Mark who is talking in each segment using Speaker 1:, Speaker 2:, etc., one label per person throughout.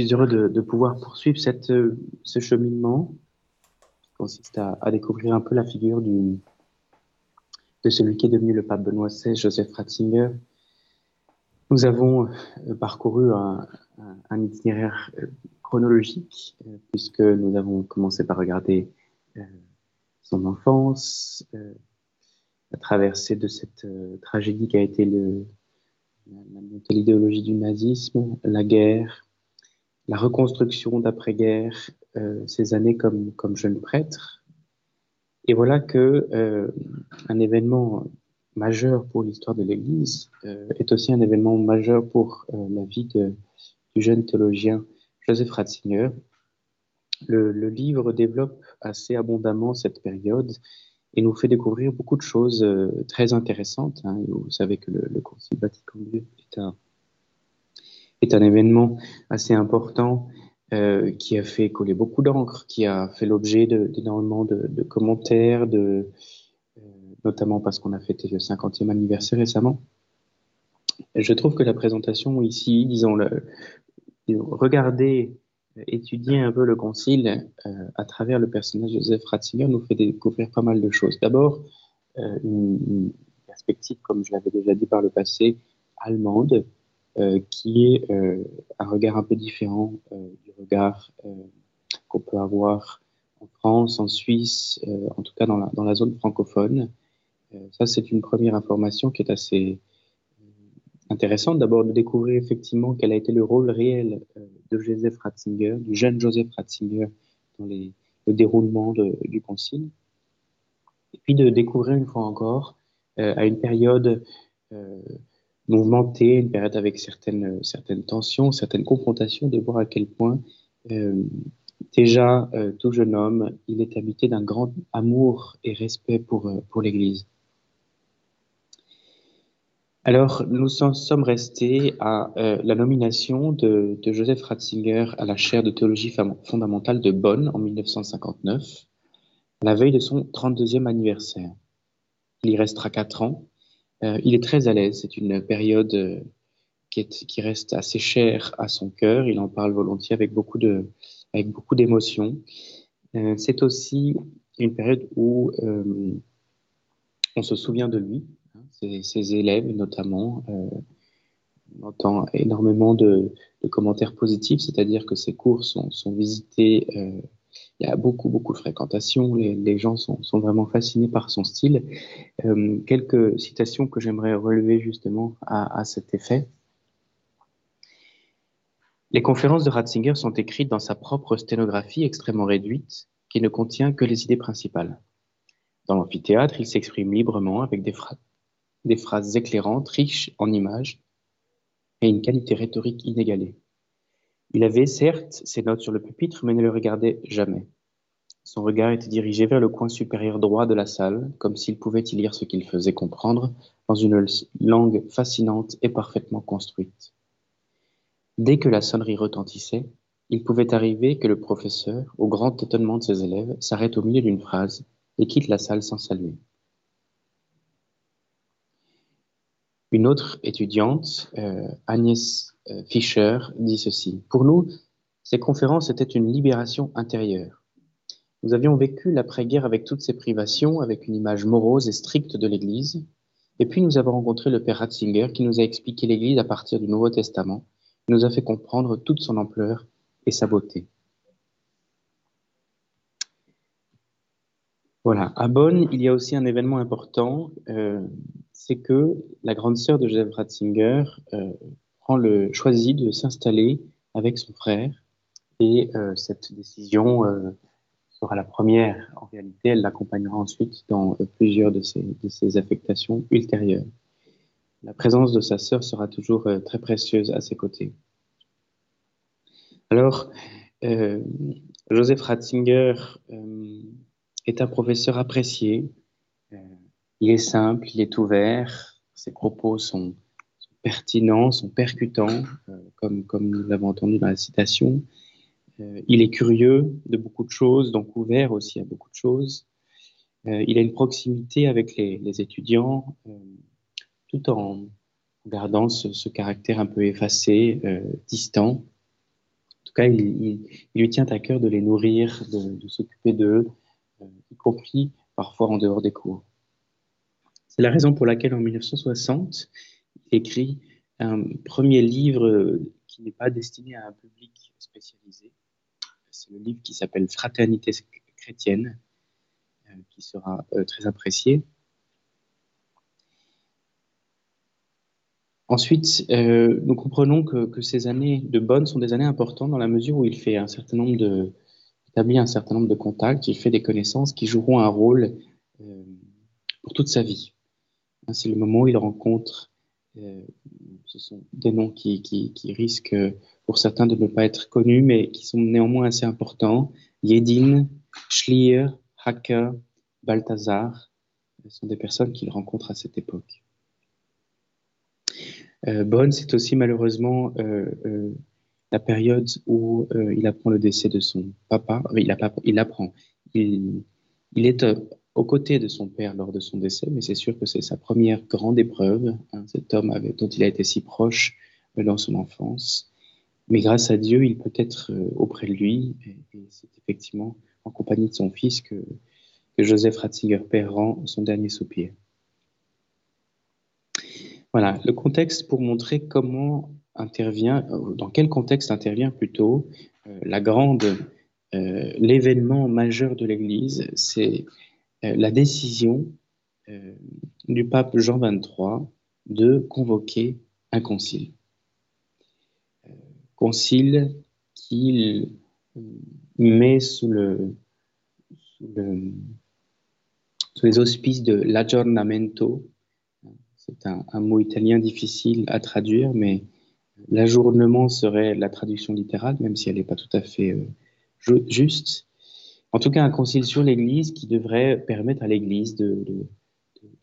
Speaker 1: suis heureux de, pouvoir poursuivre cette, ce cheminement qui consiste à, découvrir un peu la figure de celui qui est devenu le pape Benoît XVI, Joseph Ratzinger. Nous avons euh, parcouru un, itinéraire euh, chronologique, euh, puisque nous avons commencé par regarder son enfance, la traversée de cette tragédie qui a été le, l'idéologie du nazisme, la guerre, la reconstruction d'après-guerre, ces années comme, jeune prêtre, et voilà que euh, un événement majeur pour l'histoire de l'Église euh, est aussi un événement majeur pour euh, la vie du jeune théologien Joseph Ratzinger. Le, le, livre développe assez abondamment cette période et nous fait découvrir beaucoup de choses très intéressantes. Hein. Vous savez que le, le Concile Vatican II est un, est un événement assez important euh, qui a fait coller beaucoup d'encre, qui a fait l'objet d'énormément de, commentaires, euh, notamment parce qu'on a fêté le 50e anniversaire récemment. je trouve que la présentation ici, disons, regarder, étudier un peu le concile euh, à travers le personnage de Joseph Ratzinger nous fait découvrir pas mal de choses. D'abord, une, perspective, comme je l'avais déjà dit par le passé, allemande, euh, qui est euh, un regard un peu différent euh, du regard qu'on peut avoir en France, en Suisse, en tout cas dans la, zone francophone. ça, c'est une première information qui est assez intéressante. D'abord, de découvrir effectivement quel a été le rôle réel de Joseph Ratzinger, du jeune Joseph Ratzinger, dans le déroulement du concile. Et puis de découvrir une fois encore, à une période mouvementée, une période avec certaines, certaines tensions, certaines confrontations, de voir à quel point euh, déjà euh, tout jeune homme, il est habité d'un grand amour et respect pour, euh, pour l'Église. Alors, nous en sommes restés à la nomination de, Joseph Ratzinger à la chaire de théologie fondamentale de Bonn en 1959, à la veille de son 32e anniversaire. Il y restera quatre ans euh, il est très à l'aise. C'est une période euh, qui, est, qui, reste assez chère à son cœur. Il en parle volontiers avec beaucoup de, avec beaucoup d'émotion. Euh, c'est aussi une période où euh, on se souvient de lui, hein, ses, ses, élèves notamment. Euh, on entend énormément de, de commentaires positifs, c'est-à-dire que ses cours sont, sont visités il y a beaucoup, beaucoup de fréquentation. Les, gens sont, sont, vraiment fascinés par son style. Euh, quelques citations que j'aimerais relever justement à, cet effet. Les conférences de Ratzinger sont écrites dans sa propre sténographie extrêmement réduite, qui ne contient que les idées principales. Dans l'amphithéâtre, il s'exprime librement avec des phrases éclairantes, riches en images et une qualité rhétorique inégalée. Il avait, certes, ses notes sur le pupitre, mais ne le regardait jamais. Son regard était dirigé vers le coin supérieur droit de la salle, comme s'il pouvait y lire ce qu'il faisait comprendre dans une langue fascinante et parfaitement construite. Dès que la sonnerie retentissait, il pouvait arriver que le professeur, au grand étonnement de ses élèves, s'arrête au milieu d'une phrase et quitte la salle sans saluer. Une autre étudiante, euh, Agnès Fischer, dit ceci. Pour nous, ces conférences étaient une libération intérieure. Nous avions vécu l'après-guerre avec toutes ses privations, avec une image morose et stricte de l'Église. Et puis nous avons rencontré le père Ratzinger qui nous a expliqué l'Église à partir du Nouveau Testament, nous a fait comprendre toute son ampleur et sa beauté. Voilà, à Bonn, il y a aussi un événement important. Euh, c'est que la grande sœur de Joseph Ratzinger euh, le, choisit de s'installer avec son frère et euh, cette décision euh, sera la première. En réalité, elle l'accompagnera ensuite dans euh, plusieurs de ses, de ses, affectations ultérieures. La présence de sa sœur sera toujours très précieuse à ses côtés. Alors, Joseph Ratzinger est un professeur apprécié il est simple, il est ouvert, ses propos sont, sont pertinents, sont percutants, euh, comme, comme nous l'avons entendu dans la citation. Euh, il est curieux de beaucoup de choses, donc ouvert aussi à beaucoup de choses. Euh, il a une proximité avec les, étudiants, tout en gardant ce, caractère un peu effacé, distant, tout cas, il, lui tient à cœur de les nourrir, de, s'occuper d'eux, y compris parfois en dehors des cours. C'est la raison pour laquelle en 1960, il écrit un premier livre qui n'est pas destiné à un public spécialisé. C'est le livre qui s'appelle Fraternité chrétienne, euh, qui sera euh, très apprécié. Ensuite, euh, nous comprenons que, ces années de bonne sont des années importantes dans la mesure où il fait un certain nombre de, établit un certain nombre de contacts, il fait des connaissances qui joueront un rôle pour toute sa vie. C'est le moment où il rencontre, ce sont des noms qui, risquent pour certains de ne pas être connus, mais qui sont néanmoins assez importants. Yedin, Schlier, Hacker, Balthazar, ce sont des personnes qu'il rencontre à cette époque. Euh, c'est aussi malheureusement euh, euh, la période où il apprend le décès de son papa. il, il, apprend. Il, est aux côtés de son père lors de son décès, mais c'est sûr que c'est sa première grande épreuve, hein, cet homme dont il a été si proche dans son enfance. Mais grâce à Dieu, il peut être auprès de lui, et c'est effectivement en compagnie de son fils que, Joseph Ratzinger père rend son dernier soupir. Voilà, le contexte pour montrer comment intervient, euh, dans quel contexte intervient plutôt euh, la grande, euh, l'événement majeur de l'Église, c'est la décision du pape Jean XXIII de convoquer un concile. concile qu'il met sous, le, sous, les auspices de l'aggiornamento. C'est un, mot italien difficile à traduire, mais l'ajournement serait la traduction littérale, même si elle n'est pas tout à fait euh, juste. En tout cas, un concile sur l'Église qui devrait permettre à l'Église de,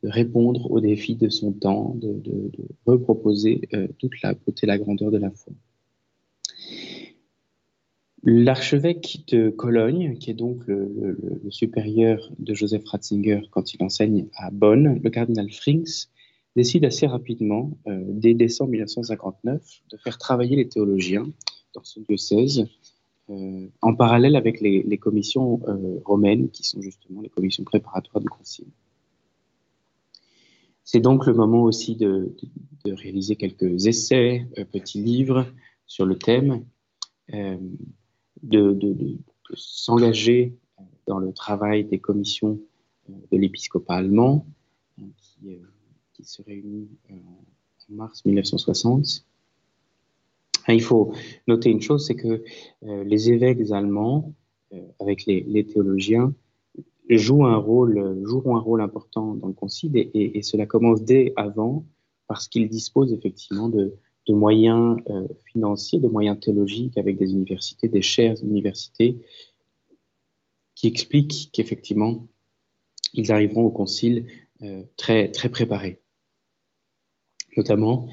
Speaker 1: répondre aux défis de son temps, de, reproposer euh, toute la beauté et la grandeur de la foi. L'archevêque de Cologne, qui est donc le, supérieur de Joseph Ratzinger quand il enseigne à Bonn, le cardinal Frings, décide assez rapidement, euh, dès décembre 1959, de faire travailler les théologiens dans son diocèse, en parallèle avec les, commissions euh, romaines, qui sont justement les commissions préparatoires du concile. C'est donc le moment aussi de, réaliser quelques essais, petits livres sur le thème de, s'engager dans le travail des commissions euh, de l'épiscopat allemand euh, euh, qui, se réunit en mars 1960. Il faut noter une chose, c'est que les évêques allemands, avec les, théologiens, jouent un rôle, joueront un rôle important dans le concile et cela commence dès avant parce qu'ils disposent effectivement de, moyens euh, financiers, de moyens théologiques avec des universités, des chaires universités, qui expliquent qu'effectivement, ils arriveront au concile euh, très, très préparés, notamment euh,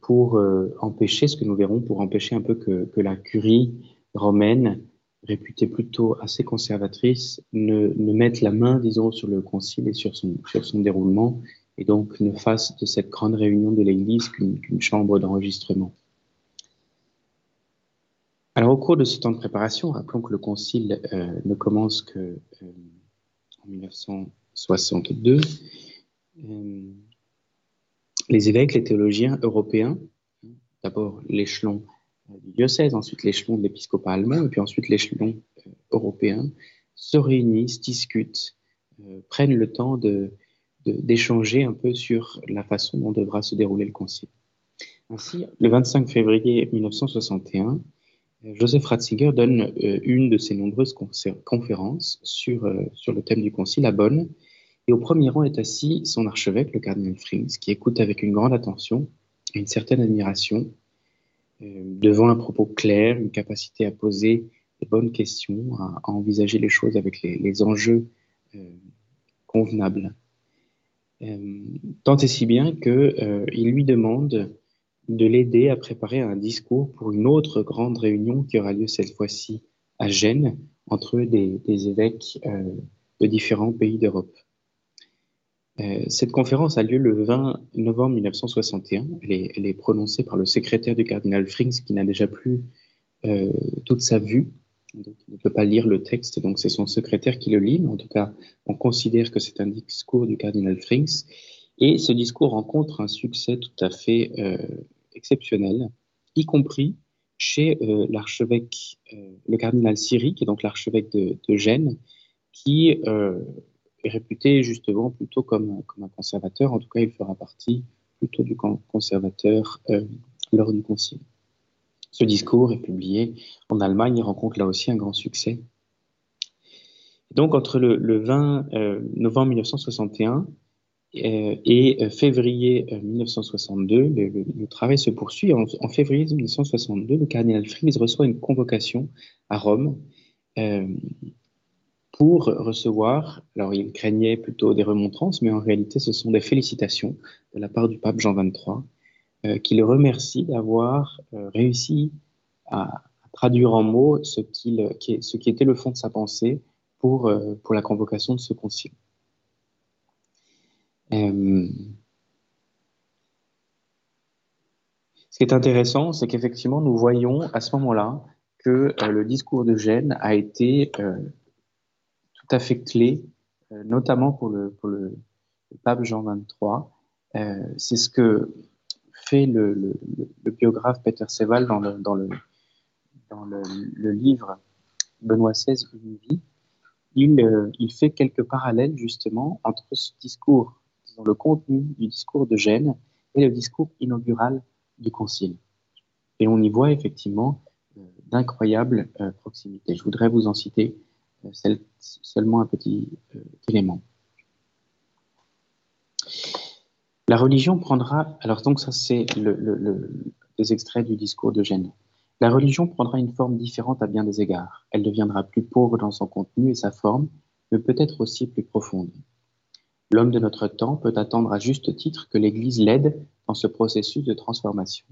Speaker 1: pour empêcher, ce que nous verrons, pour empêcher un peu que, la curie romaine, réputée plutôt assez conservatrice, ne, mette la main, disons, sur le concile et sur son, sur son déroulement et donc ne fasse de cette grande réunion de l'Église qu'une chambre d'enregistrement. Alors au cours de ce temps de préparation, rappelons que le Concile euh, ne commence que euh, en 1962. Euh, les évêques, les théologiens européens, d'abord l'échelon du diocèse, ensuite l'échelon de l'épiscopat allemand, et puis ensuite l'échelon européen, se réunissent, discutent, prennent le temps d'échanger un peu sur la façon dont devra se dérouler le concile. Ainsi, le 25 février 1961, Joseph Ratzinger donne euh, une de ses nombreuses conférences euh, sur le thème du concile à Bonn. Et au premier rang est assis son archevêque, le cardinal Frings, qui écoute avec une grande attention et une certaine admiration euh, devant un propos clair, une capacité à poser les bonnes questions, à, envisager les choses avec les, enjeux convenables. Euh, tant et si bien qu'il euh, lui demande de l'aider à préparer un discours pour une autre grande réunion qui aura lieu cette fois-ci à Gênes entre des, évêques euh, de différents pays d'Europe. Cette conférence a lieu le 20 novembre 1961. Elle est, prononcée par le secrétaire du cardinal Frings qui n'a déjà plus toute sa vue. Donc, il ne peut pas lire le texte, donc c'est son secrétaire qui le lit. En tout cas, on considère que c'est un discours du cardinal Frings. Et ce discours rencontre un succès tout à fait exceptionnel, y compris chez euh, l'archevêque, euh, le cardinal Siri, qui est donc l'archevêque de, Gênes, qui euh, est réputé justement plutôt comme, comme, un conservateur. En tout cas, il fera partie plutôt du conservateur lors du concile. Ce discours est publié en Allemagne et rencontre là aussi un grand succès. Donc, entre le, le 20 novembre 1961 euh, et euh, février 1962, euh, le, travail se poursuit. En, février 1962, le cardinal Fries reçoit une convocation à Rome pour recevoir, alors il craignait plutôt des remontrances, mais en réalité ce sont des félicitations de la part du pape Jean XXIII, qui le remercie d'avoir réussi à, traduire en mots ce, qui, était le fond de sa pensée pour, pour la convocation de ce concile. Euh, ce qui est intéressant, c'est qu'effectivement, nous voyons à ce moment-là que euh, le discours de Gênes a été euh, tout à fait clé, notamment pour le, pour le, pape Jean XXIII. c'est ce que fait le, biographe Peter Seval dans le, dans le, dans le, livre Benoît XVI, une vie. Il, il fait quelques parallèles justement entre ce discours le contenu du discours de Gênes et le discours inaugural du Concile. Et on y voit effectivement euh, d'incroyables euh, proximités. Je voudrais vous en citer euh, seulement un petit élément. La religion prendra, alors donc ça c'est extraits du discours de Gênes. La religion prendra une forme différente à bien des égards. Elle deviendra plus pauvre dans son contenu et sa forme, mais peut-être aussi plus profonde. L'homme de notre temps peut attendre à juste titre que l'Église l'aide dans ce processus de transformation,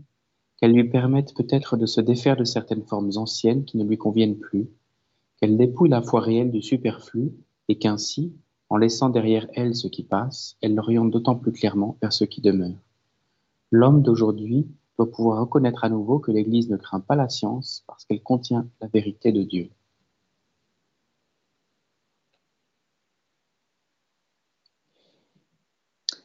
Speaker 1: qu'elle lui permette peut-être de se défaire de certaines formes anciennes qui ne lui conviennent plus, qu'elle dépouille la foi réelle du superflu et qu'ainsi, en laissant derrière elle ce qui passe, elle l'oriente d'autant plus clairement vers ce qui demeure. L'homme d'aujourd'hui doit pouvoir reconnaître à nouveau que l'Église ne craint pas la science parce qu'elle contient la vérité de Dieu.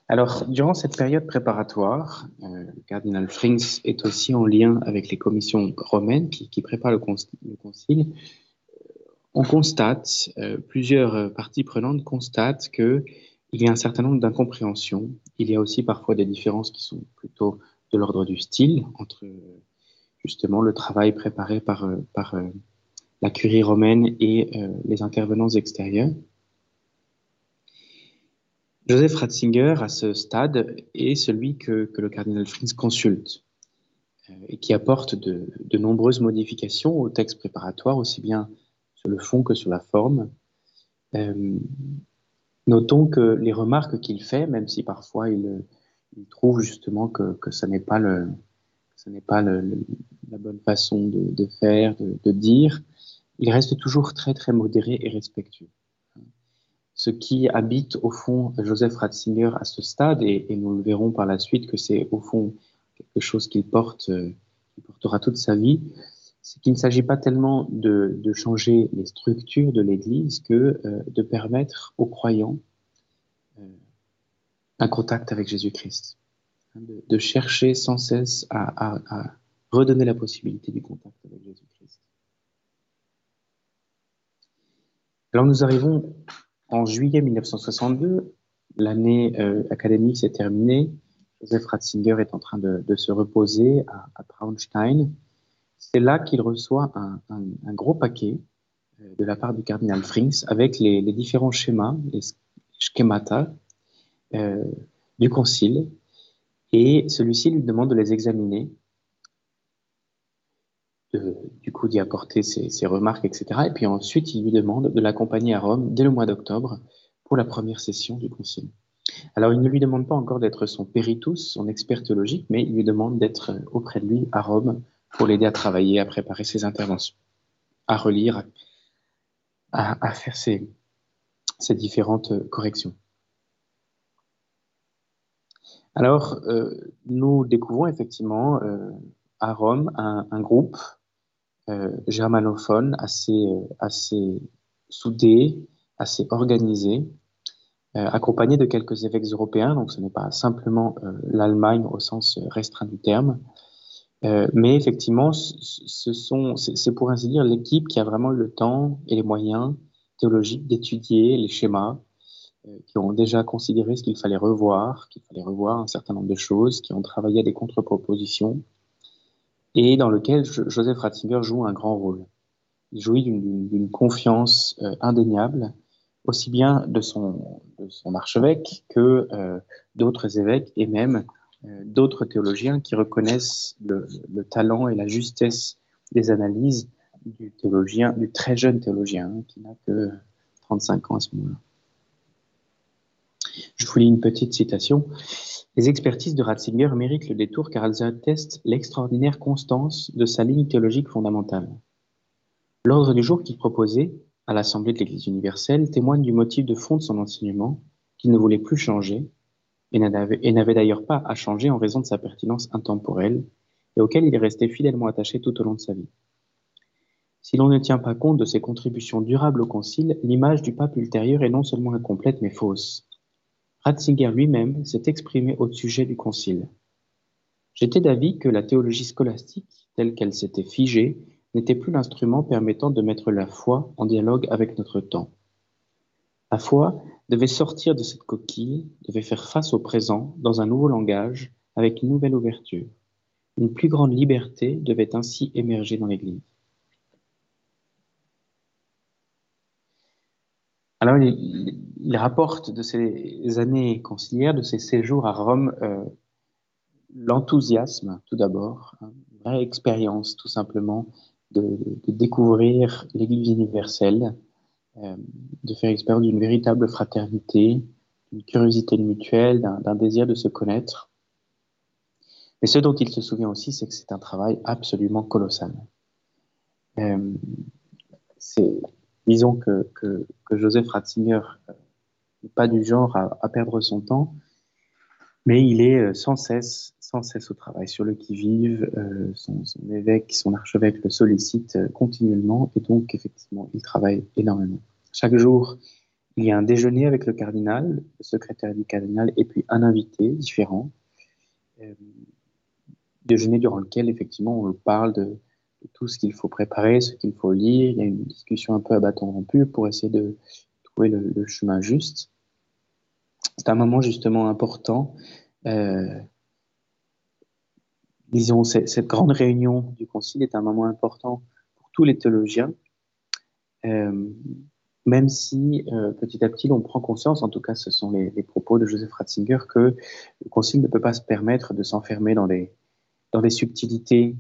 Speaker 1: Alors, durant cette période préparatoire, euh, le cardinal Frings est aussi en lien avec les commissions romaines qui, préparent le, concile. On constate, euh, plusieurs parties prenantes constatent qu'il y a un certain nombre d'incompréhensions. Il y a aussi parfois des différences qui sont plutôt de l'ordre du style entre justement le travail préparé par, euh, la curie romaine et les intervenants extérieurs. Joseph Ratzinger, à ce stade, est celui que, le cardinal Frings consulte euh, et qui apporte de, nombreuses modifications au texte préparatoire, aussi bien sur le fond que sur la forme. Euh, notons que les remarques qu'il fait, même si parfois il, trouve justement que, que ce n'est pas, le, n'est pas la bonne façon de, faire, de, dire, il reste toujours très très modéré et respectueux ce qui habite au fond Joseph Ratzinger à ce stade, et, nous le verrons par la suite que c'est au fond quelque chose qu'il porte, euh, portera toute sa vie, c'est qu'il ne s'agit pas tellement de, changer les structures de l'Église que euh, de permettre aux croyants euh, un contact avec Jésus-Christ, hein, de, chercher sans cesse à, à redonner la possibilité du contact avec Jésus-Christ. Alors nous arrivons en juillet 1962, l'année euh, académique s'est terminée. Joseph Ratzinger est en train de, se reposer à, Traunstein. C'est là qu'il reçoit un, gros paquet euh, de la part du cardinal Frings avec les, différents schémas, les schemata euh, du concile. Et celui-ci lui demande de les examiner du coup d'y apporter ses, remarques, etc. Et puis ensuite, il lui demande de l'accompagner à Rome dès le mois d'octobre pour la première session du concile. Alors, il ne lui demande pas encore d'être son péritus, son expert théologique, mais il lui demande d'être auprès de lui à Rome pour l'aider à travailler, à préparer ses interventions, à relire, à, faire ses, différentes corrections. Alors, euh, nous découvrons effectivement euh, à Rome un, groupe germanophone, assez soudé, assez organisé, accompagné de quelques évêques européens, donc ce n'est pas simplement l'Allemagne au sens restreint du terme, mais effectivement, ce sont, c'est pour ainsi dire l'équipe qui a vraiment le temps et les moyens théologiques d'étudier les schémas, euh, qui ont déjà considéré ce qu'il fallait revoir, qu'il fallait revoir un certain nombre de choses, qui ont travaillé à des contre-propositions, et dans lequel Joseph Ratzinger joue un grand rôle. Il jouit d'une confiance euh, indéniable, aussi bien de son, archevêque que euh, d'autres évêques et même d'autres théologiens qui reconnaissent le, le, talent et la justesse des analyses du théologien, du très jeune théologien, hein, qui n'a que 35 ans à ce moment-là. Je vous lis une petite citation. Les expertises de Ratzinger méritent le détour car elles attestent l'extraordinaire constance de sa ligne théologique fondamentale. L'ordre du jour qu'il proposait à l'Assemblée de l'Église universelle témoigne du motif de fond de son enseignement qu'il ne voulait plus changer et n'avait d'ailleurs pas à changer en raison de sa pertinence intemporelle et auquel il est resté fidèlement attaché tout au long de sa vie. Si l'on ne tient pas compte de ses contributions durables au Concile, l'image du pape ultérieur est non seulement incomplète mais fausse. Ratzinger lui-même s'est exprimé au sujet du Concile. J'étais d'avis que la théologie scolastique, telle qu'elle s'était figée, n'était plus l'instrument permettant de mettre la foi en dialogue avec notre temps. La foi devait sortir de cette coquille, devait faire face au présent dans un nouveau langage, avec une nouvelle ouverture. Une plus grande liberté devait ainsi émerger dans l'Église. Alors, il, rapporte de ces années conciliaires, de ses séjours à Rome, euh, l'enthousiasme, tout d'abord, hein, une vraie expérience, tout simplement, de, découvrir l'Église universelle, de faire expérience d'une véritable fraternité, d'une curiosité mutuelle, d'un désir de se connaître. Mais ce dont il se souvient aussi, c'est que c'est un travail absolument colossal. Euh, disons que, que, Joseph Ratzinger euh, n'est pas du genre à, perdre son temps, mais il est euh, sans cesse, sans cesse au travail, sur le qui-vive. Euh, son, évêque, son archevêque le sollicite continuellement, et donc effectivement, il travaille énormément. Chaque jour, il y a un déjeuner avec le cardinal, le secrétaire du cardinal, et puis un invité différent. déjeuner durant lequel, effectivement, on parle de, tout ce qu'il faut préparer, ce qu'il faut lire. Il y a une discussion un peu à bâton rompu pour essayer de trouver le, chemin juste. C'est un moment justement important. Euh, disons, cette grande réunion du Concile est un moment important pour tous les théologiens, euh, même si euh, petit à petit on prend conscience, en tout cas ce sont les, propos de Joseph Ratzinger, que le Concile ne peut pas se permettre de s'enfermer dans les, dans les subtilités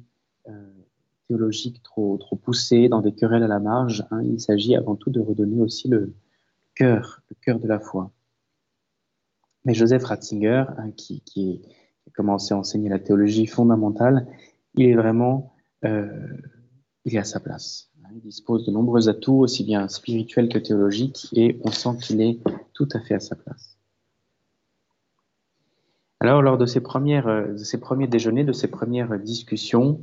Speaker 1: théologiques trop, trop poussées, dans des querelles à la marge. Hein. il s'agit avant tout de redonner aussi le cœur, le cœur de la foi. Mais Joseph Ratzinger, hein, qui, a commencé à enseigner la théologie fondamentale, il est vraiment, euh, à sa place. Hein. Il dispose de nombreux atouts, aussi bien spirituels que théologiques, et on sent qu'il est tout à fait à sa place. Alors, lors de ces, premiers déjeuners, de ces premières discussions,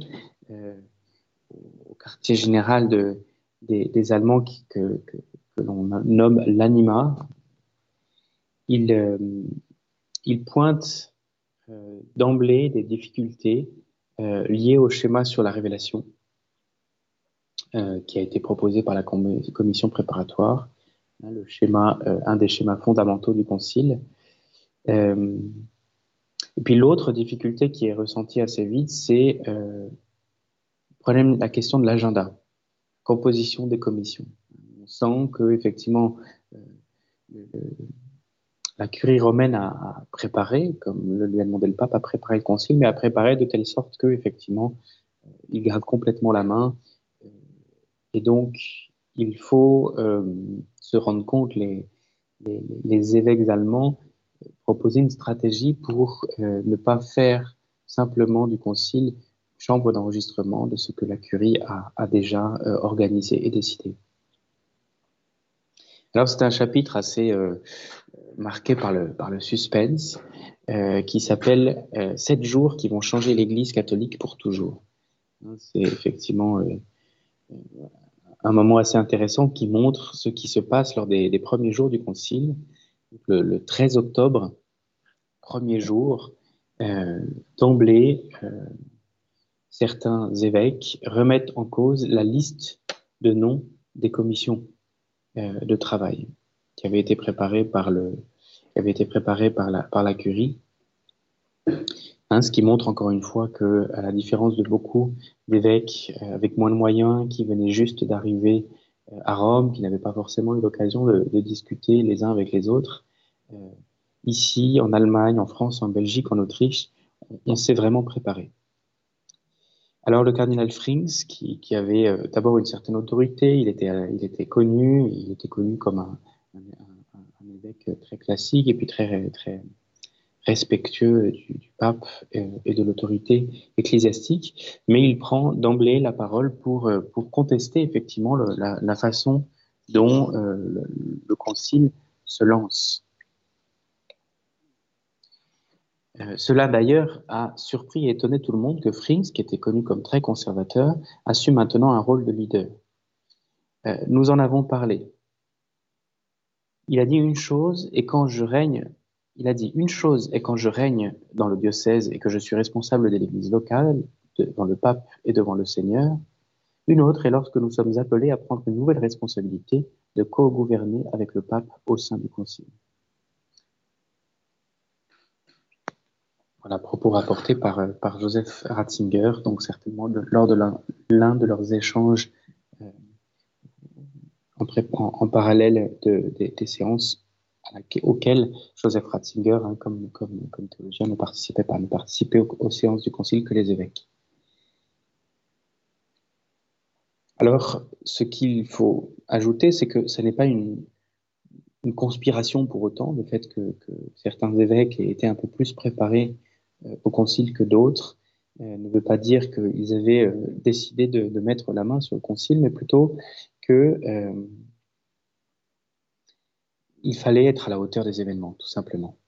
Speaker 1: euh, au quartier général de, des, Allemands que, l'on nomme l'anima, il, euh, il pointe euh, d'emblée des difficultés euh, liées au schéma sur la révélation qui a été proposé par la commission préparatoire, hein, le schéma, un des schémas fondamentaux du Concile. et puis l'autre difficulté qui est ressentie assez vite, c'est problème, la question de l'agenda, composition des commissions. On sent que effectivement euh, la curie romaine a, préparé, comme le lui a demandé le pape, a préparé le concile, mais a préparé de telle sorte que effectivement euh, il garde complètement la main. Euh, et donc il faut se rendre compte les, les, évêques allemands proposer une stratégie pour ne pas faire simplement du concile chambre d'enregistrement de ce que la curie a, déjà euh, organisé et décidé. Alors c'est un chapitre assez euh, marqué par le, suspense euh, qui s'appelle Sept jours qui vont changer l'Église catholique pour toujours. Hein, c'est effectivement un moment assez intéressant qui montre ce qui se passe lors des, premiers jours du concile. Le, 13 octobre, premier jour, euh, d'emblée, euh, certains évêques remettent en cause la liste de noms des commissions euh, de travail qui avait été préparée par le, qui avait été préparée par la, par la curie. Hein, ce qui montre encore une fois que, à la différence de beaucoup d'évêques euh, avec moins de moyens, qui venaient juste d'arriver euh, à Rome, qui n'avaient pas forcément eu l'occasion de, discuter les uns avec les autres, euh, ici, en Allemagne, en France, en Belgique, en Autriche, on, s'est vraiment préparé. Alors le cardinal Frings, qui, avait d'abord une certaine autorité, il était, il était connu, il était connu comme un, évêque très classique et puis très, très, respectueux du, pape euh, et de l'autorité ecclésiastique, mais il prend d'emblée la parole pour, euh, pour contester effectivement la, façon dont euh, le, concile se lance. Cela d'ailleurs a surpris et étonné tout le monde que Frings, qui était connu comme très conservateur, assume maintenant un rôle de leader. nous en avons parlé. Il a dit une chose, et quand je règne, il a dit une chose est quand je règne dans le diocèse et que je suis responsable de l'Église locale, devant le pape et devant le Seigneur. Une autre est lorsque nous sommes appelés à prendre une nouvelle responsabilité de co-gouverner avec le pape au sein du concile. Voilà, propos rapportés par, par Joseph Ratzinger, donc certainement lors de l'un de leurs échanges euh, en, parallèle des séances auquel Joseph Ratzinger, hein, comme, comme, théologien, ne participait pas, ne participait aux, séances du Concile que les évêques. Alors, ce qu'il faut ajouter, c'est que ce n'est pas une, conspiration pour autant, le fait que, que, certains évêques aient été un peu plus préparés euh, au Concile que d'autres, euh, ne veut pas dire qu'ils avaient euh, décidé de, de, mettre la main sur le Concile, mais plutôt que il fallait être à la hauteur des événements, tout simplement.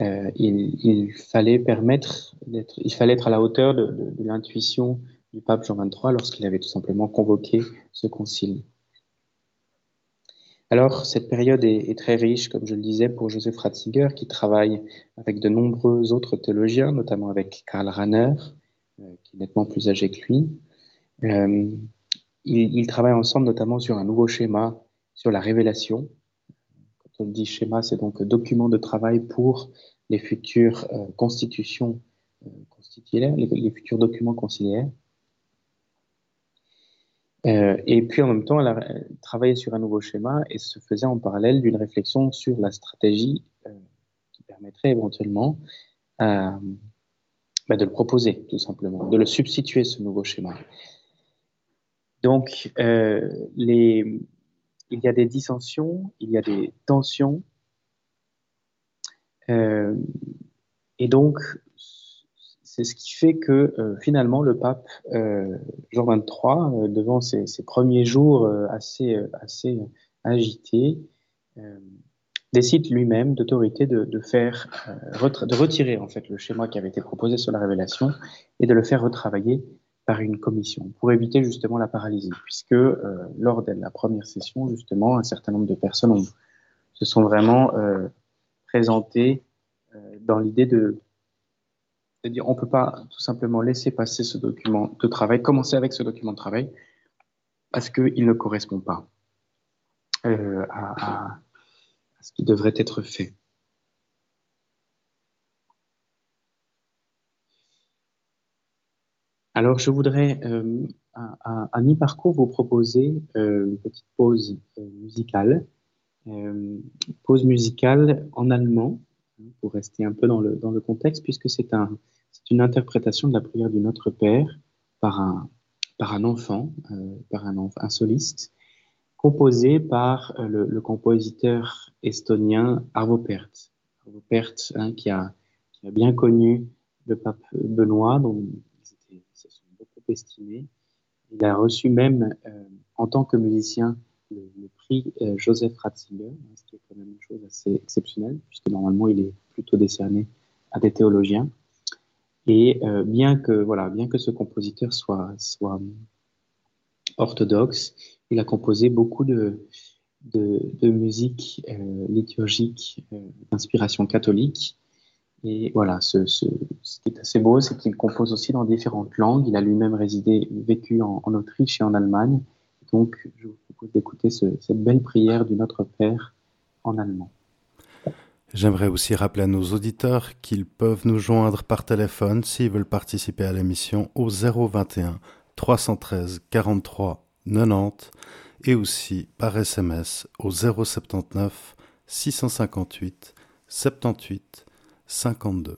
Speaker 1: Euh, il, fallait permettre d'être, il fallait être à la hauteur de, l'intuition du pape Jean XXIII lorsqu'il avait tout simplement convoqué ce concile. Alors, cette période est, très riche, comme je le disais, pour Joseph Ratzinger, qui travaille avec de nombreux autres théologiens, notamment avec Karl Rahner, euh, qui est nettement plus âgé que lui. Euh, ils, travaillent ensemble notamment sur un nouveau schéma sur la révélation, on dit schéma, c'est donc document de travail pour les futures euh, constitutions euh, les, futurs documents conciliaires. Euh, et puis en même temps, elle a travaillé sur un nouveau schéma et se faisait en parallèle d'une réflexion sur la stratégie qui permettrait éventuellement bah, de le proposer, tout simplement, de le substituer, ce nouveau schéma. Donc, il y a des dissensions, il y a des tensions. Euh, et donc, c'est ce qui fait que euh, finalement le pape euh, Jean XXIII, devant ses, premiers jours assez, assez agités, décide lui-même d'autorité de, faire de retirer en fait le schéma qui avait été proposé sur la révélation et de le faire retravailler par une commission pour éviter justement la paralysie, puisque euh, lors de la première session, justement, un certain nombre de personnes se sont vraiment euh, présentées euh, dans l'idée de, de dire on ne peut pas tout simplement laisser passer ce document de travail, commencer avec ce document de travail, parce qu'il ne correspond pas à, à ce qui devrait être fait. Alors, je voudrais euh, à, mi-parcours vous proposer euh, une petite pause euh, musicale, pause musicale en allemand, hein, pour rester un peu dans le, dans le contexte, puisque c'est un, une interprétation de la prière du Notre Père par un, par un enfant, par un, un, soliste, composé par le, compositeur estonien Arvo Pärt. Arvo Pärt, hein, qui, a, bien connu le pape Benoît, dont estimé. Il a reçu même, euh, en tant que musicien, le, prix euh, Joseph Ratzinger, ce qui est quand même une chose assez exceptionnelle, puisque normalement il est plutôt décerné à des théologiens. Et euh, bien que voilà, bien que ce compositeur soit soit orthodoxe. Il a composé beaucoup de, de, musique euh, liturgique euh, d'inspiration catholique. Et voilà, ce, ce, ce, qui est assez beau, c'est qu'il compose aussi dans différentes langues. Il a lui-même résidé, vécu en, Autriche et en Allemagne. Donc, je vous propose d'écouter cette belle prière du Notre Père en allemand.
Speaker 2: J'aimerais aussi rappeler à nos auditeurs qu'ils peuvent nous joindre par téléphone s'ils veulent participer à l'émission au 021 313 43 90 et aussi par SMS au 079 658 78 52.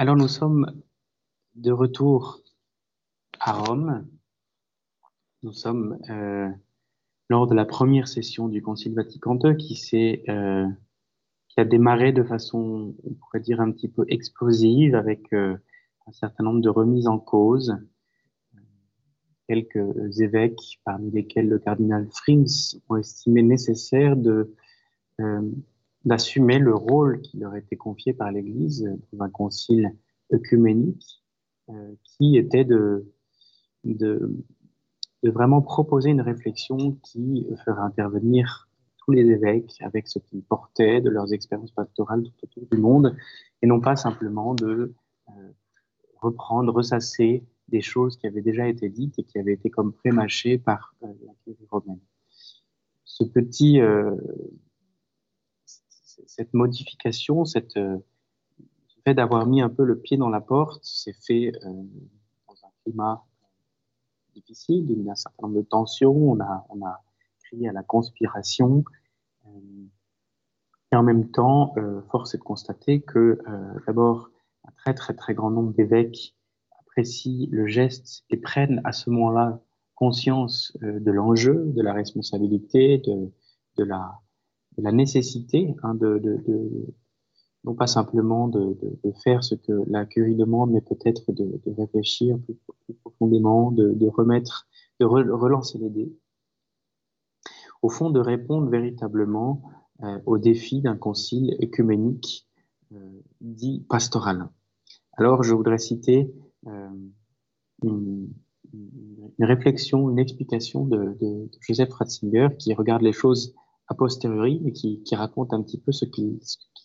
Speaker 1: Alors nous sommes de retour à Rome. Nous sommes euh, lors de la première session du Concile Vatican II qui s'est euh, qui a démarré de façon, on pourrait dire un petit peu explosive avec euh, un certain nombre de remises en cause quelques évêques, parmi lesquels le cardinal Frings, ont estimé nécessaire de d'assumer le rôle qui leur était confié par l'Église dans un concile œcuménique, qui était de, de, de vraiment proposer une réflexion qui ferait intervenir tous les évêques avec ce qu'ils portaient de leurs expériences pastorales tout autour du monde, et non pas simplement de euh, reprendre, ressasser des choses qui avaient déjà été dites et qui avaient été comme prémâchées par euh, la curie romaine. Ce petit, euh, cette modification, cette, ce fait d'avoir mis un peu le pied dans la porte, s'est fait dans un climat difficile, il y a un certain nombre de tensions, on a, on a crié à la conspiration. Euh, et en même temps, euh, force est de constater que euh, d'abord, un très très très grand nombre d'évêques apprécient le geste et prennent à ce moment-là conscience de l'enjeu, de la responsabilité, de, de, la, la nécessité hein, de, de, non pas simplement de, de, faire ce que la curie demande, mais peut-être de, réfléchir plus, profondément, de, remettre, de relancer les dés. Au fond, de répondre véritablement euh, au défi d'un concile écuménique euh, dit pastoral. Alors, je voudrais citer euh, une, une, réflexion, une explication de, de, Joseph Ratzinger qui regarde les choses a posteriori et qui, raconte un petit peu ce qui,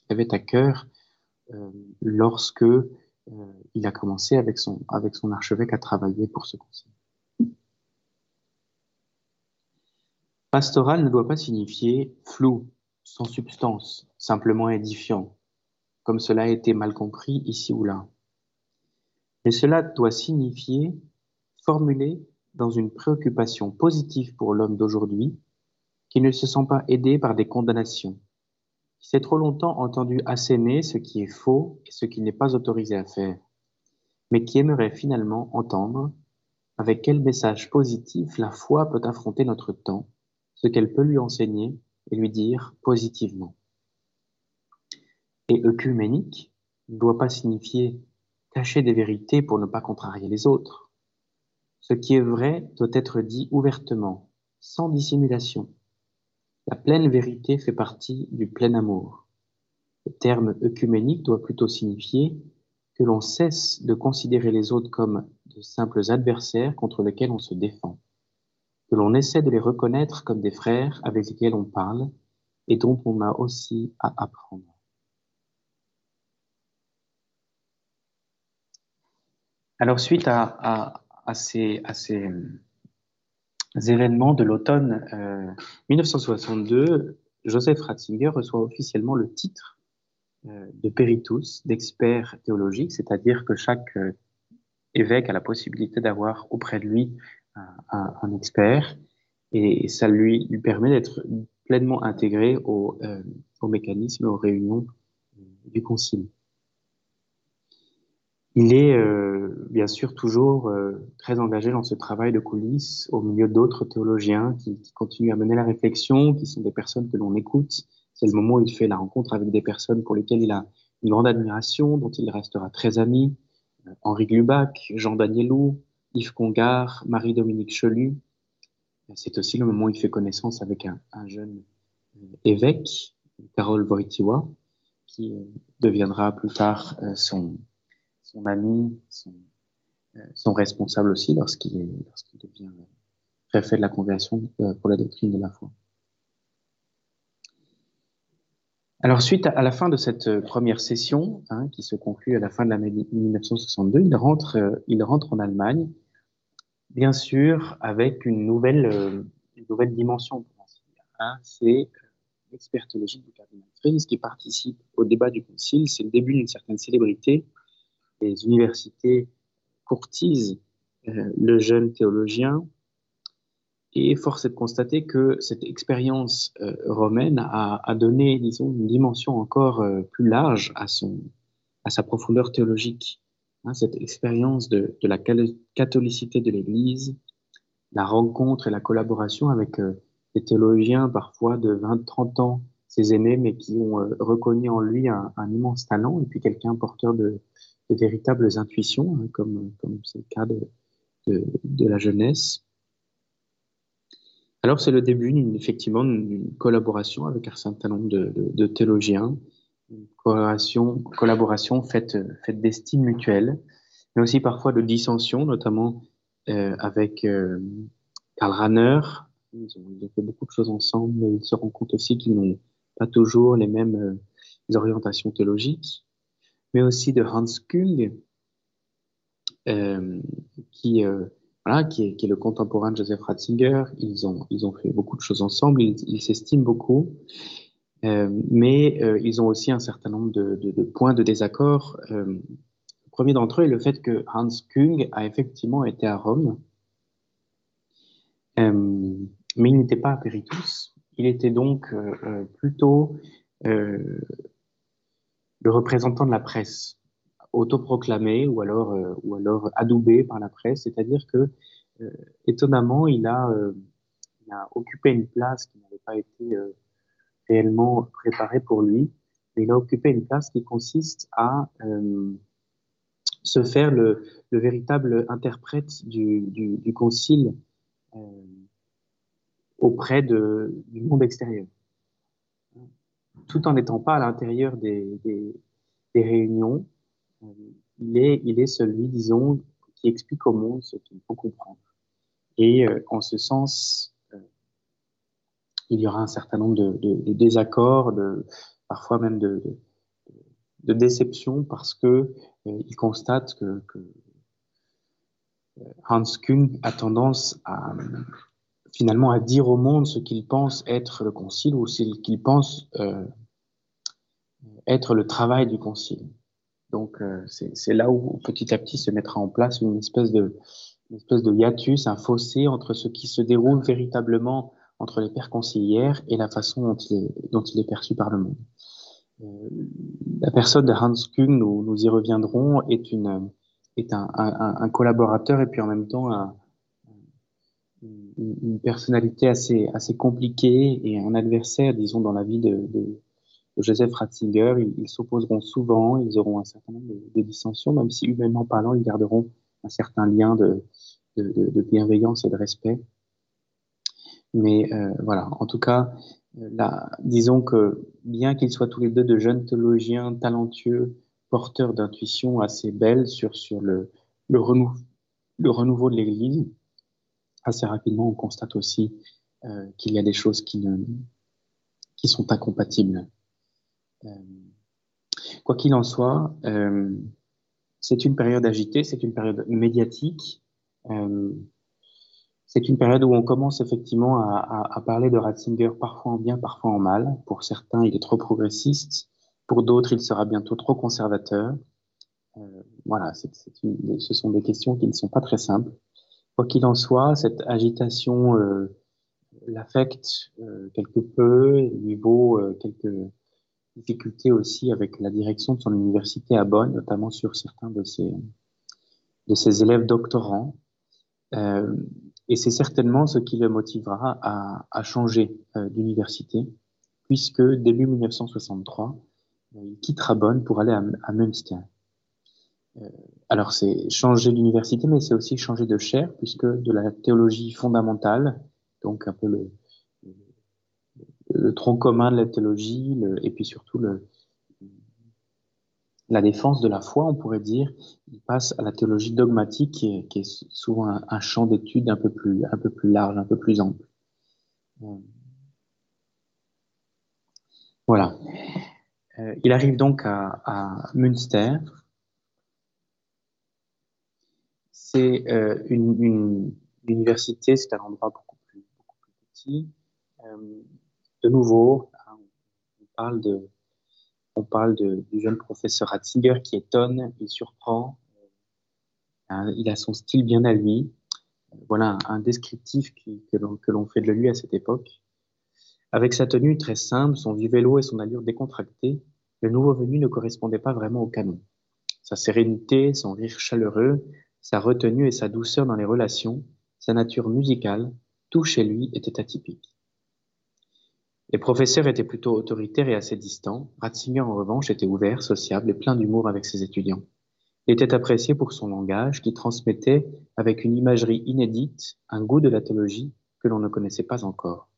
Speaker 1: avait à cœur euh, lorsque euh, il a commencé avec son, avec son archevêque à travailler pour ce concile. Pastoral ne doit pas signifier flou, sans substance, simplement édifiant, comme cela a été mal compris ici ou là. Mais cela doit signifier formulé dans une préoccupation positive pour l'homme d'aujourd'hui, qui ne se sent pas aidé par des condamnations, qui s'est trop longtemps entendu asséner ce qui est faux et ce qui n'est pas autorisé à faire, mais qui aimerait finalement entendre avec quel message positif la foi peut affronter notre temps, ce qu'elle peut lui enseigner et lui dire positivement. Et œcuménique ne doit pas signifier cacher des vérités pour ne pas contrarier les autres. Ce qui est vrai doit être dit ouvertement, sans dissimulation, la pleine vérité fait partie du plein amour. Le terme œcuménique doit plutôt signifier que l'on cesse de considérer les autres comme de simples adversaires contre lesquels on se défend, que l'on essaie de les reconnaître comme des frères avec lesquels on parle et dont on a aussi à apprendre. Alors suite à, ces, à ces événements de l'automne 1962, euh, Joseph Ratzinger reçoit officiellement le titre euh, de péritus, d'expert théologique, c'est-à-dire que chaque euh, évêque a la possibilité d'avoir auprès de lui un, expert, et, ça lui, lui permet d'être pleinement intégré au, au mécanisme, aux réunions du concile. Il est euh, bien sûr toujours euh, très engagé dans ce travail de coulisses au milieu d'autres théologiens qui, qui, continuent à mener la réflexion, qui sont des personnes que l'on écoute. C'est le moment où il fait la rencontre avec des personnes pour lesquelles il a une grande admiration, dont il restera très ami. Euh, Henri Glubac, Jean Danielou, Yves Congar, Marie-Dominique Chelu. C'est aussi le moment où il fait connaissance avec un, un jeune évêque, Carole Wojtyła, qui deviendra plus tard son son ami, son, euh, responsable aussi lorsqu'il devient préfet de la congrégation euh, pour la doctrine de la foi. Alors, suite à, la fin de cette euh, première session, hein, qui se conclut à la fin de l'année 1962, il rentre, en Allemagne, bien sûr, avec une nouvelle, nouvelle dimension. Hein, c'est l'expertologie du cardinal Fries qui participe au débat du concile. C'est le début d'une certaine célébrité les universités courtisent euh, le jeune théologien. Et force est de constater que cette expérience euh, romaine a, donné, disons, une dimension encore euh, plus large à, son, à sa profondeur théologique. Hein, cette expérience de, la catholicité de l'Église, la rencontre et la collaboration avec des théologiens parfois de 20-30 ans, ses aînés, mais qui ont reconnu en lui un immense talent, et puis quelqu'un porteur de, de véritables intuitions, hein, comme c'est le cas de, la jeunesse. Alors c'est le début effectivement d'une collaboration avec un certain nombre de, théologiens, une collaboration, faite, d'estime mutuelle, mais aussi parfois de dissension, notamment euh, avec euh, Karl Rahner. Ils ont, fait beaucoup de choses ensemble, mais ils se rendent compte aussi qu'ils n'ont pas toujours les mêmes euh, orientations théologiques, mais aussi de Hans Kung, euh, qui, euh, voilà, qui est, le contemporain de Joseph Ratzinger. Ils ont, ils ont fait beaucoup de choses ensemble, ils, s'estiment beaucoup, euh, mais ils ont aussi un certain nombre de, points de désaccord. Le premier d'entre eux est le fait que Hans Kung a effectivement été à Rome, mais il n'était pas à Péritus. Il était donc plutôt le représentant de la presse autoproclamé ou alors, euh, ou alors adoubé par la presse, c'est-à-dire que euh, étonnamment, il a, euh, il a, occupé une place qui n'avait pas été réellement préparée pour lui, mais il a occupé une place qui consiste à se faire le, le, véritable interprète du, du, du concile auprès de, du monde extérieur, tout en n'étant pas à l'intérieur des, des, réunions, il est, il est celui, disons, qui explique au monde ce qu'il faut comprendre. Et euh, en ce sens, euh, il y aura un certain nombre de, désaccords, de, parfois même de, de, déceptions, parce que euh, il constate que, que, Hans Kuhn a tendance à finalement à dire au monde ce qu'il pense être le concile ou ce qu'il pense être le travail du concile. Donc euh, c'est là où petit à petit se mettra en place une espèce de, une espèce de hiatus, un fossé entre ce qui se déroule véritablement entre les pères conciliaires et la façon dont il est, dont il est perçu par le monde. Euh, la personne de Hans Küng, nous, nous y reviendrons, est, une, est un, un, un, collaborateur et puis en même temps un, une, personnalité assez, assez compliquée et un adversaire, disons, dans la vie de, de, Joseph Ratzinger, ils s'opposeront souvent, ils auront un certain nombre de, dissensions, même si humainement parlant, ils garderont un certain lien de, de, de bienveillance et de respect. Mais euh, voilà, en tout cas, là, disons que bien qu'ils soient tous les deux de jeunes théologiens talentueux, porteurs d'intuitions assez belles sur, sur le, le, le renouveau de l'Église, assez rapidement, on constate aussi euh, qu'il y a des choses qui, ne, qui sont incompatibles. Euh, quoi qu'il en soit, euh, c'est une période agitée, c'est une période médiatique. C'est une période où on commence effectivement à, à, parler de Ratzinger parfois en bien, parfois en mal. Pour certains, il est trop progressiste. Pour d'autres, il sera bientôt trop conservateur. Voilà, une, ce sont des questions qui ne sont pas très simples. Quoi qu'il en soit, cette agitation euh, l'affecte euh, quelque peu, lui vaut quelques difficultés aussi avec la direction de son université à Bonn, notamment sur certains de ses, de ses élèves doctorants. Euh, et c'est certainement ce qui le motivera à, changer euh, d'université, puisque début 1963, euh, il quittera Bonn pour aller à Münster. Euh, alors c'est changer d'université, mais c'est aussi changer de chaire, puisque de la théologie fondamentale, donc un peu le, le tronc commun de la théologie et puis surtout le, la défense de la foi, on pourrait dire, il passe à la théologie dogmatique qui est, souvent un, champ d'étude un peu plus un peu plus large, un peu plus ample. Euh, voilà. Euh, il arrive donc à, à Münster. C'est euh, une, université, c'est un endroit beaucoup plus, petit. Euh, de nouveau, hein, on parle, de, on parle du jeune professeur Ratzinger qui étonne, il surprend, euh, il a son style bien à lui. Voilà un descriptif que l'on fait de lui à cette époque. Avec sa tenue très simple, son vélo et son allure décontractée, le nouveau venu ne correspondait pas vraiment au canon. Sa sérénité, son rire chaleureux, sa retenue et sa douceur dans les relations, sa nature musicale, tout chez lui était atypique. Les professeurs étaient plutôt autoritaires et assez distants. Ratzinger, en revanche, était ouvert, sociable et plein d'humour avec ses étudiants. Il était apprécié pour son langage qui transmettait, avec une imagerie inédite, un goût de la théologie que l'on ne connaissait pas encore.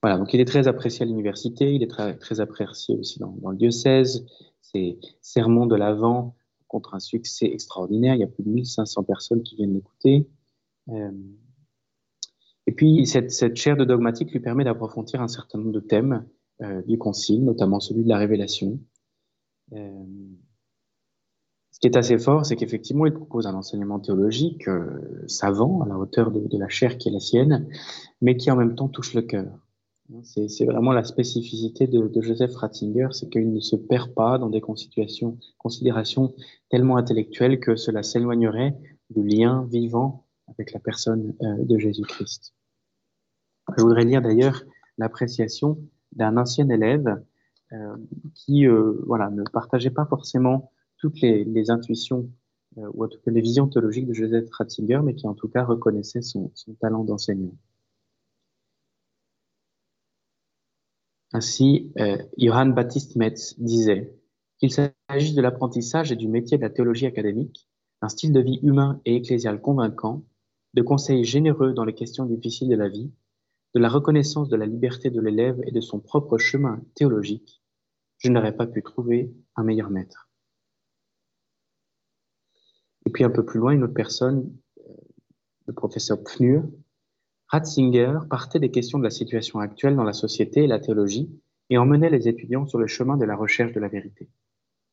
Speaker 1: Voilà, donc il est très apprécié à l'université, il est très, très apprécié aussi dans, le diocèse. Ses sermons de l'Avent contre un succès extraordinaire. Il y a plus de 1500 personnes qui viennent l'écouter. Euh, et puis, cette, cette, chaire de dogmatique lui permet d'approfondir un certain nombre de thèmes euh, du Concile, notamment celui de la révélation. Euh, ce qui est assez fort, c'est qu'effectivement, il propose un enseignement théologique savant, à la hauteur de, de, la chair qui est la sienne, mais qui en même temps touche le cœur. C'est vraiment la spécificité de, Joseph Ratzinger, c'est qu'il ne se perd pas dans des considérations, tellement intellectuelles que cela s'éloignerait du lien vivant avec la personne euh, de Jésus-Christ. Je voudrais lire d'ailleurs l'appréciation d'un ancien élève euh, qui euh, voilà, ne partageait pas forcément toutes les, intuitions ou en tout cas les visions théologiques de Joseph Ratzinger, mais qui en tout cas reconnaissait son talent d'enseignant. Ainsi, euh, Johann Baptist Metz disait qu'il s'agisse de l'apprentissage et du métier de la théologie académique, d'un style de vie humain et ecclésial convaincant, de conseils généreux dans les questions difficiles de la vie, de la reconnaissance de la liberté de l'élève et de son propre chemin théologique, je n'aurais pas pu trouver un meilleur maître. Et puis un peu plus loin, une autre personne, euh, le professeur Pfnur, Ratzinger partait des questions de la situation actuelle dans la société et la théologie et emmenait les étudiants sur le chemin de la recherche de la vérité.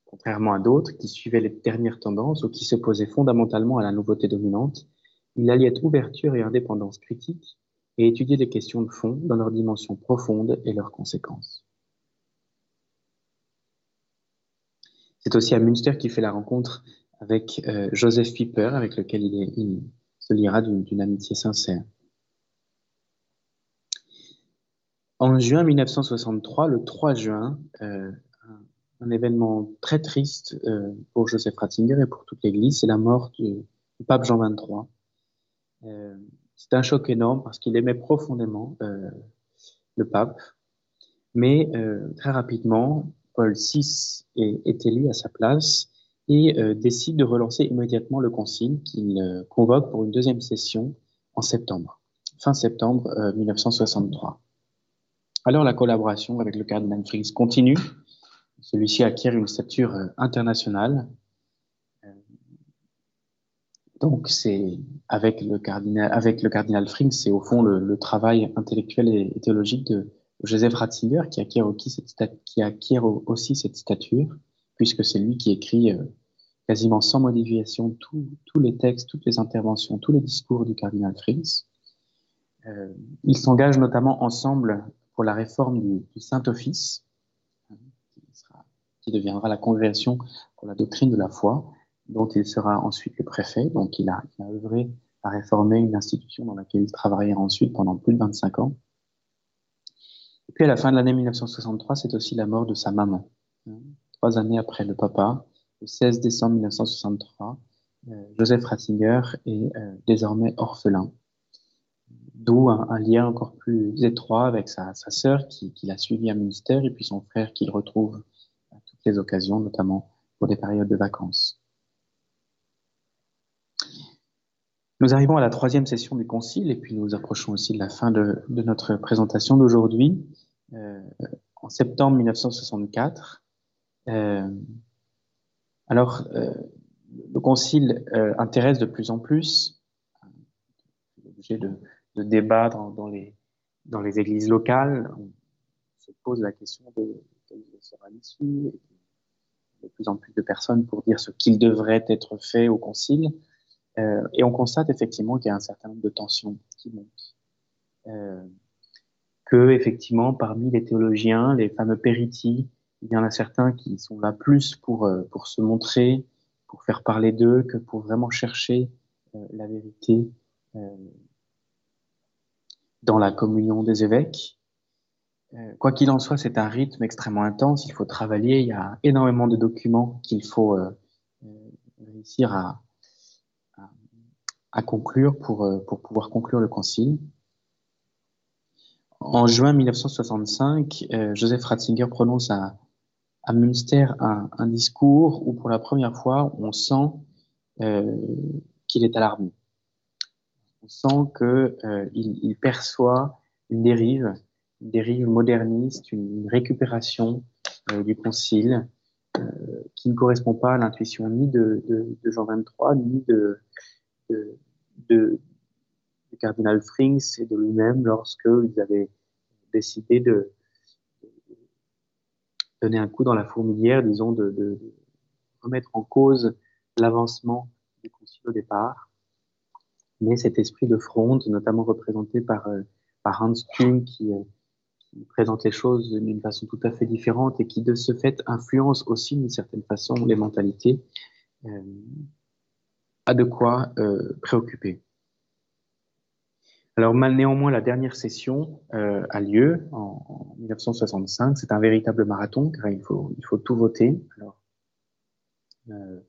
Speaker 1: Contrairement à d'autres qui suivaient les dernières tendances ou qui s'opposaient fondamentalement à la nouveauté dominante, il alliait ouverture et indépendance critique et étudiait les questions de fond dans leur dimension profonde et leurs conséquences. C'est aussi à Münster qu'il fait la rencontre avec euh, Joseph Pieper, avec lequel il se liera d'une amitié sincère. En juin 1963, le 3 juin, euh, un, événement très triste euh, pour Joseph Ratzinger et pour toute l'Église, c'est la mort du, pape Jean XXIII. Euh, c'est un choc énorme parce qu'il aimait profondément euh, le pape, mais très rapidement, Paul VI est, est, élu à sa place et décide de relancer immédiatement le concile qu'il convoque pour une deuxième session en septembre, fin septembre 1963. Alors la collaboration avec le cardinal Frings continue. Celui-ci acquiert une stature euh, internationale. Euh, donc c'est avec le cardinal, avec le cardinal Frings, c'est au fond le, travail intellectuel et, théologique de Joseph Ratzinger qui acquiert, aussi cette, stature, puisque c'est lui qui écrit euh, quasiment sans modification tous les textes, toutes les interventions, tous les discours du cardinal Frings. Euh, ils s'engagent notamment ensemble pour la réforme du, Saint-Office, qui, deviendra la congrégation pour la doctrine de la foi, dont il sera ensuite le préfet. Donc il a, œuvré à réformer une institution dans laquelle il travaillera ensuite pendant plus de 25 ans. Et puis à la fin de l'année 1963, c'est aussi la mort de sa maman. Trois années après le papa, le 16 décembre 1963, euh, Joseph Ratzinger est euh, désormais orphelin. D'où un, lien encore plus étroit avec sa, sœur qui, l'a suivi à Münster et puis son frère qu'il retrouve à toutes les occasions, notamment pour des périodes de vacances. Nous arrivons à la troisième session du Concile et puis nous approchons aussi de la fin de, notre présentation d'aujourd'hui. Euh, en septembre 1964, euh, alors euh, le Concile intéresse de plus en plus l'objet de, de débat dans, les, dans les églises locales. On se pose la question de quelle sera l'issue. De plus en plus de personnes pour dire ce qu'il devrait être fait au concile. Euh, et on constate effectivement qu'il y a un certain nombre de tensions qui montent. Euh, que effectivement, parmi les théologiens, les fameux péritis, il y en a certains qui sont là plus pour, euh, pour se montrer, pour faire parler d'eux, que pour vraiment chercher la vérité dans la communion des évêques. Euh, quoi qu'il en soit, c'est un rythme extrêmement intense. Il faut travailler. Il y a énormément de documents qu'il faut euh, euh, réussir à, à, conclure pour, pour pouvoir conclure le concile. En juin 1965, Joseph Ratzinger prononce à, à Münster un, un, discours où pour la première fois on sent euh, qu'il est alarmé. On sent qu'il euh, il perçoit une dérive, une dérive moderniste, une récupération euh, du concile euh, qui ne correspond pas à l'intuition ni de, de, de, Jean 23 ni de, de, de du cardinal Frings et de lui-même lorsqu'ils avaient décidé de, donner un coup dans la fourmilière, disons, de, remettre en cause l'avancement du concile au départ. Mais cet esprit de fronde, notamment représenté par, euh, par Hans Kuhn, qui, euh, qui, présente les choses d'une façon tout à fait différente et qui, de ce fait, influence aussi d'une certaine façon les mentalités, euh, a de quoi euh, préoccuper. Alors néanmoins, la dernière session euh, a lieu en, en 1965. C'est un véritable marathon car il faut, il faut tout voter. Alors, euh,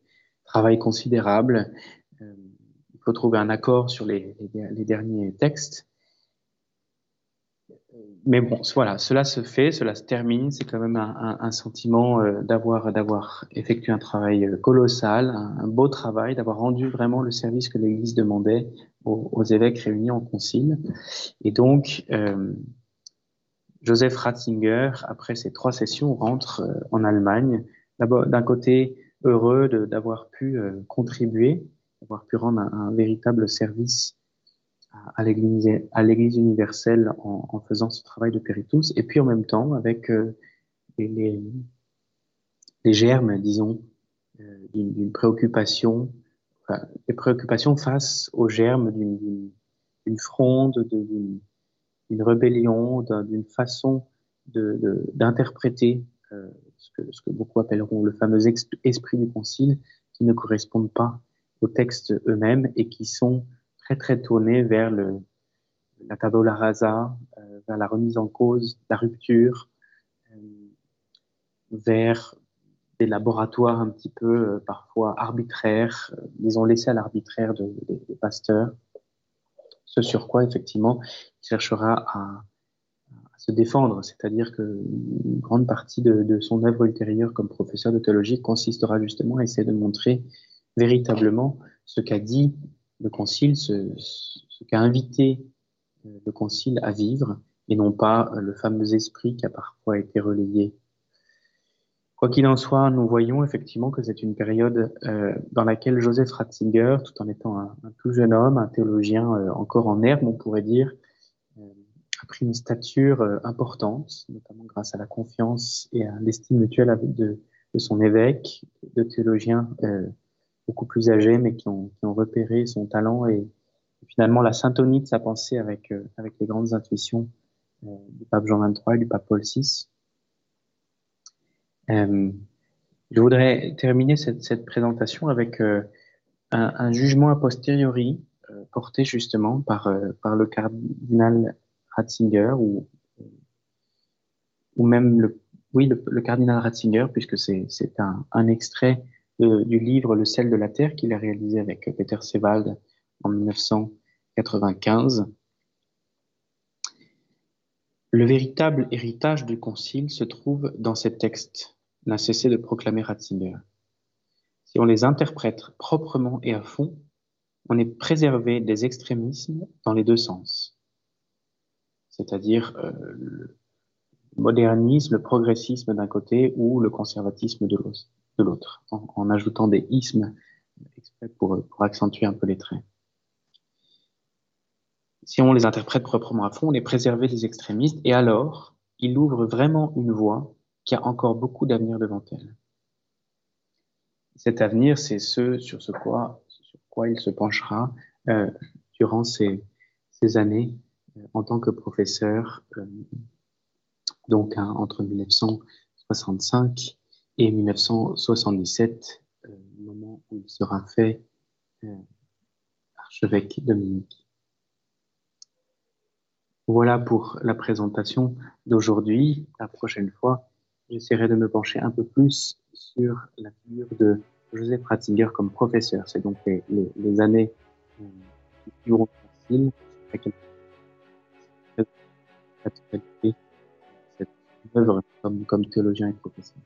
Speaker 1: travail considérable. Euh, trouver un accord sur les, derniers textes mais bon, voilà, cela se fait, cela se termine. C'est quand même un, sentiment euh, d'avoir effectué un travail euh, colossal, un, beau travail, d'avoir rendu vraiment le service que l'Église demandait aux, évêques réunis en concile. Et donc, euh, Joseph Ratzinger, après ces trois sessions, rentre en Allemagne. D'un côté, heureux d'avoir pu contribuer, d'avoir pu rendre un, véritable service à l'Église universelle en, faisant ce travail de Péritus, et puis en même temps avec euh, les, germes, disons, euh, d'une préoccupation, enfin, des préoccupations face aux germes d'une fronde, d'une rébellion, d'une façon d'interpréter euh, ce, que, ce que beaucoup appelleront le fameux esprit du concile, qui ne correspondent pas aux textes eux-mêmes et qui sont très très tourné vers la tabula rasa, euh, vers la remise en cause, la rupture, euh, vers des laboratoires un petit peu euh, parfois arbitraires, euh, disons laissés à l'arbitraire de, de, de, pasteurs, ce sur quoi effectivement il cherchera à, se défendre, c'est-à-dire que une grande partie de, de son œuvre ultérieure comme professeur de théologie consistera justement à essayer de montrer véritablement ce qu'a dit le concile, ce, qu'a invité euh, le concile à vivre, et non pas euh, le fameux esprit qui a parfois été relayé. Quoi qu'il en soit, nous voyons effectivement que c'est une période euh, dans laquelle Joseph Ratzinger, tout en étant un, tout jeune homme, un théologien encore en herbe, on pourrait dire, a pris une stature importante, notamment grâce à la confiance et à l'estime mutuelle de, de, son évêque, de théologiens beaucoup plus âgés, mais qui ont, repéré son talent et, finalement la syntonie de sa pensée avec, euh, avec les grandes intuitions euh, du pape Jean XXIII et du pape Paul VI. Euh, je voudrais terminer cette, présentation avec un, jugement a posteriori porté justement par, par le cardinal Ratzinger ou, ou même le, oui, le cardinal Ratzinger, puisque c'est un, un extrait du livre Le sel de la terre qu'il a réalisé avec Peter Sewald en 1995. Le véritable héritage du concile se trouve dans ces textes, n'a cessé de proclamer Ratzinger. Si on les interprète proprement et à fond, on est préservé des extrémismes dans les deux sens, c'est-à-dire euh, le modernisme, le progressisme d'un côté ou le conservatisme de l'autre de l'autre, en, ajoutant des ismes exprès pour, accentuer un peu les traits. Si on les interprète proprement à fond, on est préservé des extrémistes, et alors, il ouvre vraiment une voie qui a encore beaucoup d'avenir devant elle. Cet avenir, c'est ce sur quoi, il se penchera euh, durant ces, ces années euh, en tant que professeur, euh, donc hein, entre 1965 et 1977, euh, moment où il sera fait euh, archevêque dominique. Voilà pour la présentation d'aujourd'hui. La prochaine fois, j'essaierai de me pencher un peu plus sur la figure de Joseph Ratzinger comme professeur. C'est donc les, années euh, qui facile, cette œuvre comme théologien et professeur.